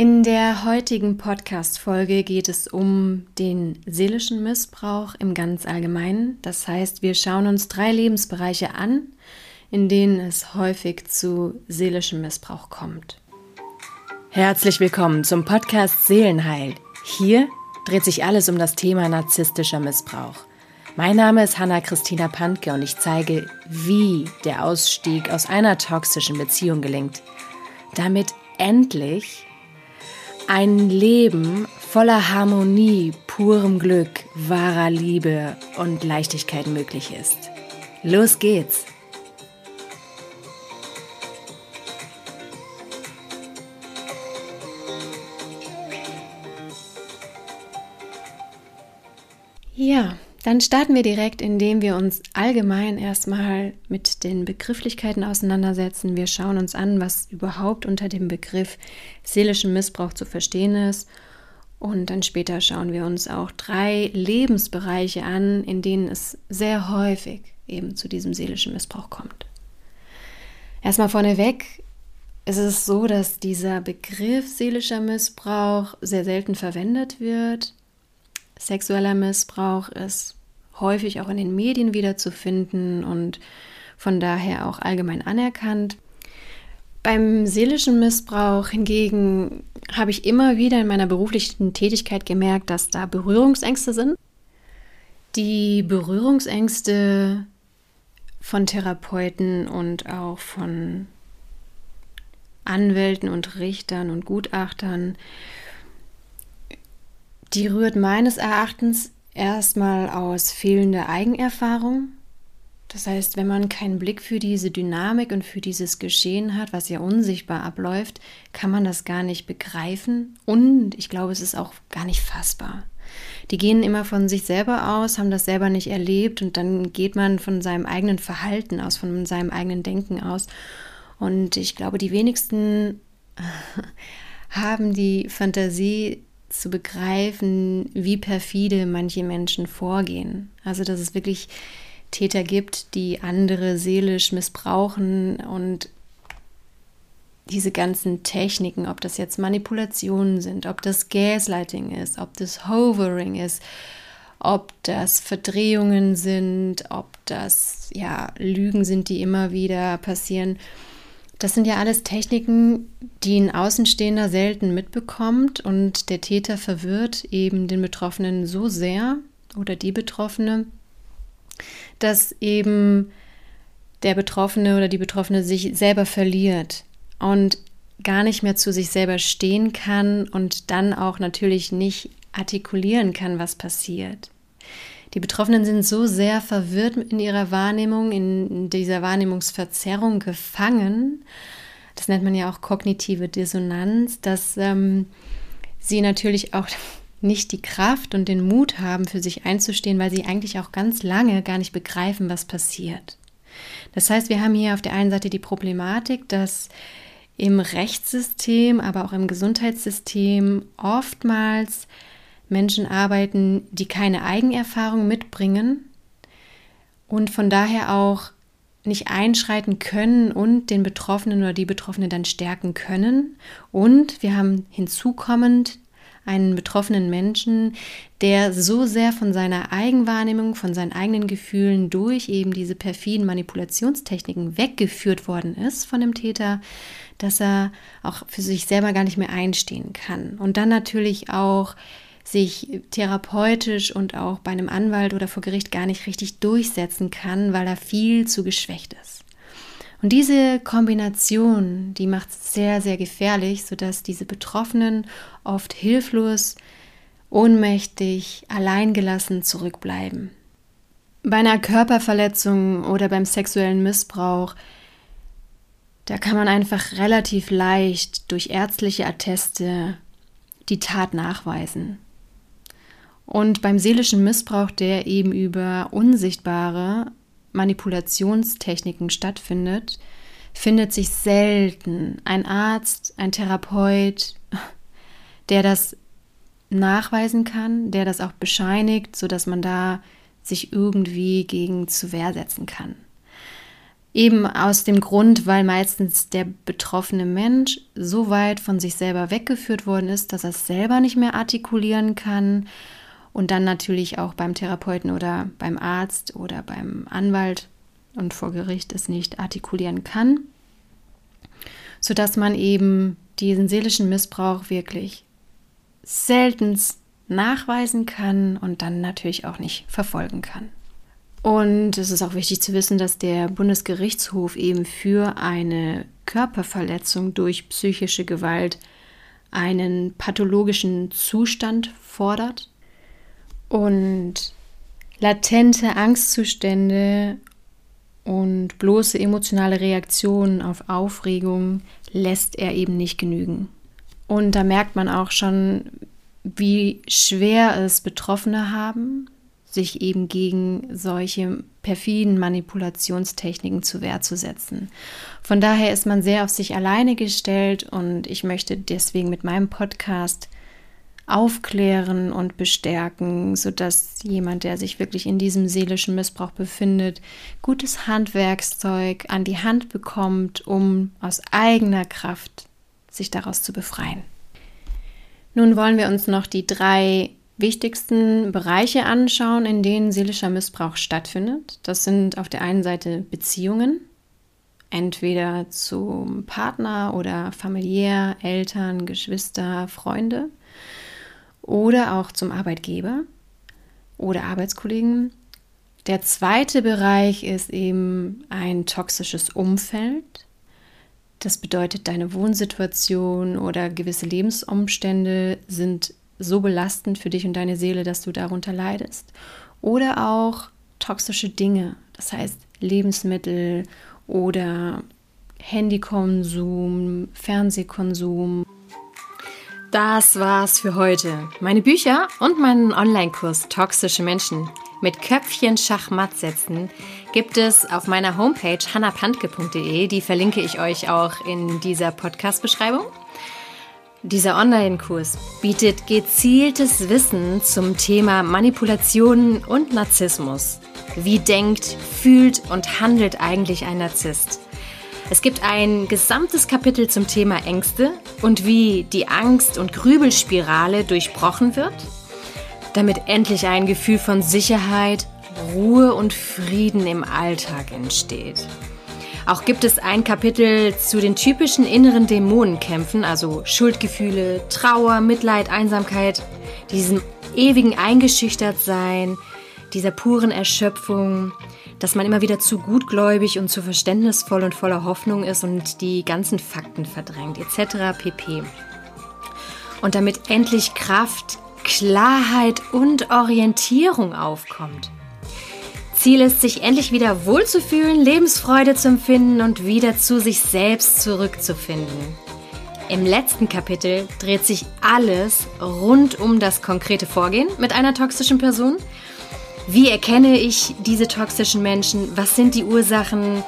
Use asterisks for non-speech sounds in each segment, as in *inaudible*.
In der heutigen Podcast-Folge geht es um den seelischen Missbrauch im ganz Allgemeinen. Das heißt, wir schauen uns drei Lebensbereiche an, in denen es häufig zu seelischem Missbrauch kommt. Herzlich willkommen zum Podcast Seelenheil. Hier dreht sich alles um das Thema narzisstischer Missbrauch. Mein Name ist Hanna-Christina Pantke und ich zeige, wie der Ausstieg aus einer toxischen Beziehung gelingt, damit endlich ein Leben voller Harmonie, purem Glück, wahrer Liebe und Leichtigkeit möglich ist. Los geht's! Ja, dann starten wir direkt, indem wir uns allgemein erstmal mit den Begrifflichkeiten auseinandersetzen. Wir schauen uns an, was überhaupt unter dem Begriff seelischen Missbrauch zu verstehen ist. Und dann später schauen wir uns auch drei Lebensbereiche an, in denen es sehr häufig eben zu diesem seelischen Missbrauch kommt. Erstmal vorneweg ist es so, dass dieser Begriff seelischer Missbrauch sehr selten verwendet wird Sexueller Missbrauch ist häufig auch in den Medien wiederzufinden und von daher auch allgemein anerkannt. Beim seelischen Missbrauch hingegen habe ich immer wieder in meiner beruflichen Tätigkeit gemerkt, dass da Berührungsängste sind. Die Berührungsängste von Therapeuten und auch von Anwälten und Richtern und Gutachtern die rührt meines Erachtens erstmal aus fehlender Eigenerfahrung. Das heißt, wenn man keinen Blick für diese Dynamik und für dieses Geschehen hat, was ja unsichtbar abläuft, kann man das gar nicht begreifen und ich glaube, es ist auch gar nicht fassbar. Die gehen immer von sich selber aus, haben das selber nicht erlebt und dann geht man von seinem eigenen Verhalten aus, von seinem eigenen Denken aus. Und ich glaube, die wenigsten *laughs* haben die Fantasie, zu begreifen, wie perfide manche Menschen vorgehen. Also, dass es wirklich Täter gibt, die andere seelisch missbrauchen und diese ganzen Techniken, ob das jetzt Manipulationen sind, ob das Gaslighting ist, ob das Hovering ist, ob das Verdrehungen sind, ob das ja Lügen sind, die immer wieder passieren das sind ja alles Techniken, die ein Außenstehender selten mitbekommt und der Täter verwirrt eben den Betroffenen so sehr oder die Betroffene, dass eben der Betroffene oder die Betroffene sich selber verliert und gar nicht mehr zu sich selber stehen kann und dann auch natürlich nicht artikulieren kann, was passiert. Die Betroffenen sind so sehr verwirrt in ihrer Wahrnehmung, in dieser Wahrnehmungsverzerrung gefangen. Das nennt man ja auch kognitive Dissonanz, dass ähm, sie natürlich auch *laughs* nicht die Kraft und den Mut haben, für sich einzustehen, weil sie eigentlich auch ganz lange gar nicht begreifen, was passiert. Das heißt, wir haben hier auf der einen Seite die Problematik, dass im Rechtssystem, aber auch im Gesundheitssystem oftmals Menschen arbeiten, die keine Eigenerfahrung mitbringen und von daher auch nicht einschreiten können und den Betroffenen oder die Betroffene dann stärken können. Und wir haben hinzukommend einen betroffenen Menschen, der so sehr von seiner Eigenwahrnehmung, von seinen eigenen Gefühlen durch eben diese perfiden Manipulationstechniken weggeführt worden ist von dem Täter, dass er auch für sich selber gar nicht mehr einstehen kann. Und dann natürlich auch sich therapeutisch und auch bei einem Anwalt oder vor Gericht gar nicht richtig durchsetzen kann, weil er viel zu geschwächt ist. Und diese Kombination, die macht es sehr, sehr gefährlich, sodass diese Betroffenen oft hilflos, ohnmächtig, alleingelassen zurückbleiben. Bei einer Körperverletzung oder beim sexuellen Missbrauch, da kann man einfach relativ leicht durch ärztliche Atteste die Tat nachweisen. Und beim seelischen Missbrauch, der eben über unsichtbare Manipulationstechniken stattfindet, findet sich selten ein Arzt, ein Therapeut, der das nachweisen kann, der das auch bescheinigt, sodass man da sich irgendwie gegen zu Wehr setzen kann. Eben aus dem Grund, weil meistens der betroffene Mensch so weit von sich selber weggeführt worden ist, dass er es selber nicht mehr artikulieren kann und dann natürlich auch beim Therapeuten oder beim Arzt oder beim Anwalt und vor Gericht es nicht artikulieren kann, sodass man eben diesen seelischen Missbrauch wirklich seltenst nachweisen kann und dann natürlich auch nicht verfolgen kann. Und es ist auch wichtig zu wissen, dass der Bundesgerichtshof eben für eine Körperverletzung durch psychische Gewalt einen pathologischen Zustand fordert und latente Angstzustände und bloße emotionale Reaktionen auf Aufregung lässt er eben nicht genügen. Und da merkt man auch schon, wie schwer es Betroffene haben, sich eben gegen solche perfiden Manipulationstechniken zu Wehr zu setzen. Von daher ist man sehr auf sich alleine gestellt und ich möchte deswegen mit meinem Podcast aufklären und bestärken, sodass jemand, der sich wirklich in diesem seelischen Missbrauch befindet, gutes Handwerkszeug an die Hand bekommt, um aus eigener Kraft sich daraus zu befreien. Nun wollen wir uns noch die drei wichtigsten Bereiche anschauen, in denen seelischer Missbrauch stattfindet. Das sind auf der einen Seite Beziehungen, entweder zum Partner oder familiär, Eltern, Geschwister, Freunde oder auch zum Arbeitgeber oder Arbeitskollegen. Der zweite Bereich ist eben ein toxisches Umfeld. Das bedeutet, deine Wohnsituation oder gewisse Lebensumstände sind so belastend für dich und deine Seele, dass du darunter leidest. Oder auch toxische Dinge, das heißt Lebensmittel oder Handykonsum, Fernsehkonsum. Das war's für heute. Meine Bücher und meinen Online-Kurs Toxische Menschen mit Köpfchen Schachmatt setzen gibt es auf meiner Homepage hannapantke.de. Die verlinke ich euch auch in dieser Podcast-Beschreibung. Dieser Online-Kurs bietet gezieltes Wissen zum Thema Manipulationen und Narzissmus. Wie denkt, fühlt und handelt eigentlich ein Narzisst? Es gibt ein gesamtes Kapitel zum Thema Ängste und wie die Angst- und Grübelspirale durchbrochen wird, damit endlich ein Gefühl von Sicherheit, Ruhe und Frieden im Alltag entsteht. Auch gibt es ein Kapitel zu den typischen inneren Dämonenkämpfen, also Schuldgefühle, Trauer, Mitleid, Einsamkeit, diesem ewigen Eingeschüchtertsein, dieser puren Erschöpfung, dass man immer wieder zu gutgläubig und zu verständnisvoll und voller Hoffnung ist und die ganzen Fakten verdrängt, etc. pp. Und damit endlich Kraft, Klarheit und Orientierung aufkommt. Ziel ist, sich endlich wieder wohlzufühlen, Lebensfreude zu empfinden und wieder zu sich selbst zurückzufinden. Im letzten Kapitel dreht sich alles rund um das konkrete Vorgehen mit einer toxischen Person wie erkenne ich diese toxischen Menschen? Was sind die Ursachen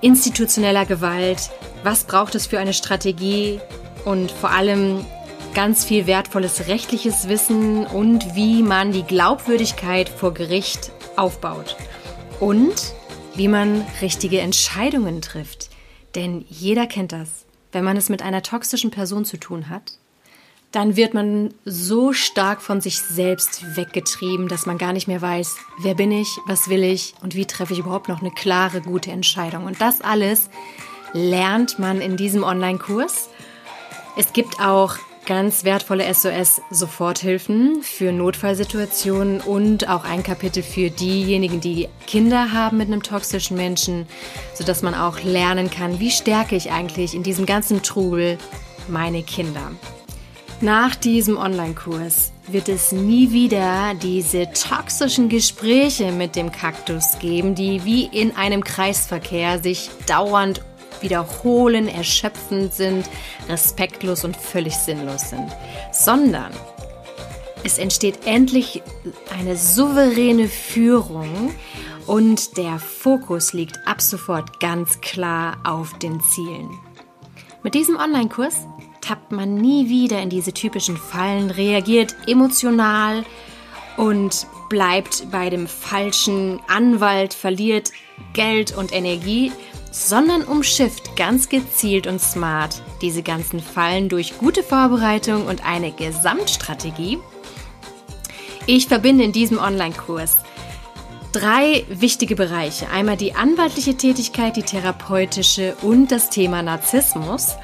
institutioneller Gewalt? Was braucht es für eine Strategie? Und vor allem ganz viel wertvolles rechtliches Wissen und wie man die Glaubwürdigkeit vor Gericht aufbaut. Und wie man richtige Entscheidungen trifft. Denn jeder kennt das. Wenn man es mit einer toxischen Person zu tun hat, dann wird man so stark von sich selbst weggetrieben, dass man gar nicht mehr weiß, wer bin ich, was will ich und wie treffe ich überhaupt noch eine klare, gute Entscheidung. Und das alles lernt man in diesem Online-Kurs. Es gibt auch ganz wertvolle SOS-Soforthilfen für Notfallsituationen und auch ein Kapitel für diejenigen, die Kinder haben mit einem toxischen Menschen, sodass man auch lernen kann, wie stärke ich eigentlich in diesem ganzen Trubel meine Kinder. Nach diesem Online-Kurs wird es nie wieder diese toxischen Gespräche mit dem Kaktus geben, die wie in einem Kreisverkehr sich dauernd wiederholen, erschöpfend sind, respektlos und völlig sinnlos sind, sondern es entsteht endlich eine souveräne Führung und der Fokus liegt ab sofort ganz klar auf den Zielen. Mit diesem Online-Kurs tappt man nie wieder in diese typischen Fallen, reagiert emotional und bleibt bei dem falschen Anwalt, verliert Geld und Energie, sondern umschifft ganz gezielt und smart diese ganzen Fallen durch gute Vorbereitung und eine Gesamtstrategie. Ich verbinde in diesem Online-Kurs drei wichtige Bereiche. Einmal die anwaltliche Tätigkeit, die therapeutische und das Thema Narzissmus,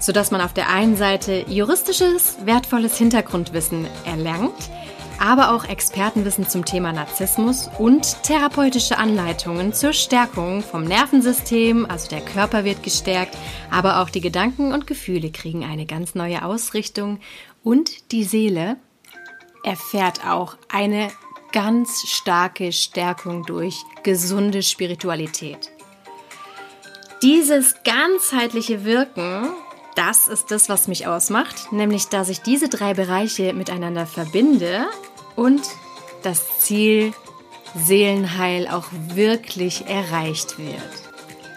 sodass man auf der einen Seite juristisches, wertvolles Hintergrundwissen erlangt, aber auch Expertenwissen zum Thema Narzissmus und therapeutische Anleitungen zur Stärkung vom Nervensystem, also der Körper wird gestärkt, aber auch die Gedanken und Gefühle kriegen eine ganz neue Ausrichtung und die Seele erfährt auch eine ganz starke Stärkung durch gesunde Spiritualität. Dieses ganzheitliche Wirken, das ist das, was mich ausmacht, nämlich dass ich diese drei Bereiche miteinander verbinde und das Ziel Seelenheil auch wirklich erreicht wird.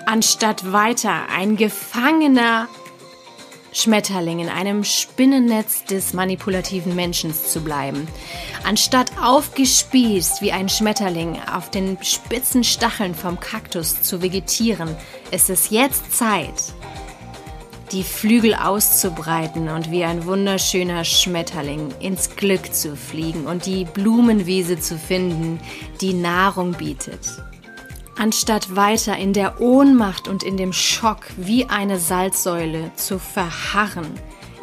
Anstatt weiter ein Gefangener Schmetterling in einem Spinnennetz des manipulativen Menschen zu bleiben. Anstatt aufgespießt wie ein Schmetterling auf den spitzen Stacheln vom Kaktus zu vegetieren, ist es jetzt Zeit, die Flügel auszubreiten und wie ein wunderschöner Schmetterling ins Glück zu fliegen und die Blumenwiese zu finden, die Nahrung bietet. Anstatt weiter in der Ohnmacht und in dem Schock wie eine Salzsäule zu verharren,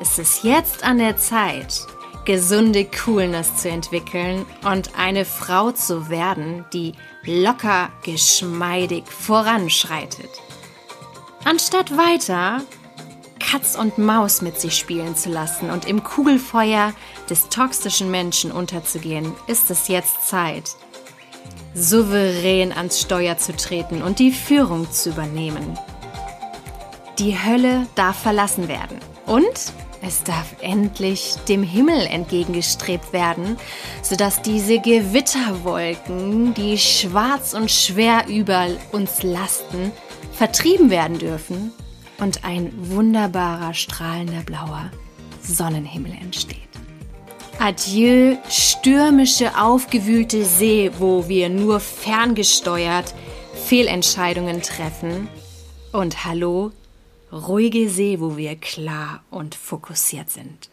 ist es jetzt an der Zeit, gesunde Coolness zu entwickeln und eine Frau zu werden, die locker, geschmeidig voranschreitet. Anstatt weiter Katz und Maus mit sich spielen zu lassen und im Kugelfeuer des toxischen Menschen unterzugehen, ist es jetzt Zeit, souverän ans Steuer zu treten und die Führung zu übernehmen. Die Hölle darf verlassen werden und es darf endlich dem Himmel entgegengestrebt werden, sodass diese Gewitterwolken, die schwarz und schwer über uns lasten, vertrieben werden dürfen und ein wunderbarer, strahlender blauer Sonnenhimmel entsteht. Adieu, stürmische, aufgewühlte See, wo wir nur ferngesteuert Fehlentscheidungen treffen. Und hallo, ruhige See, wo wir klar und fokussiert sind.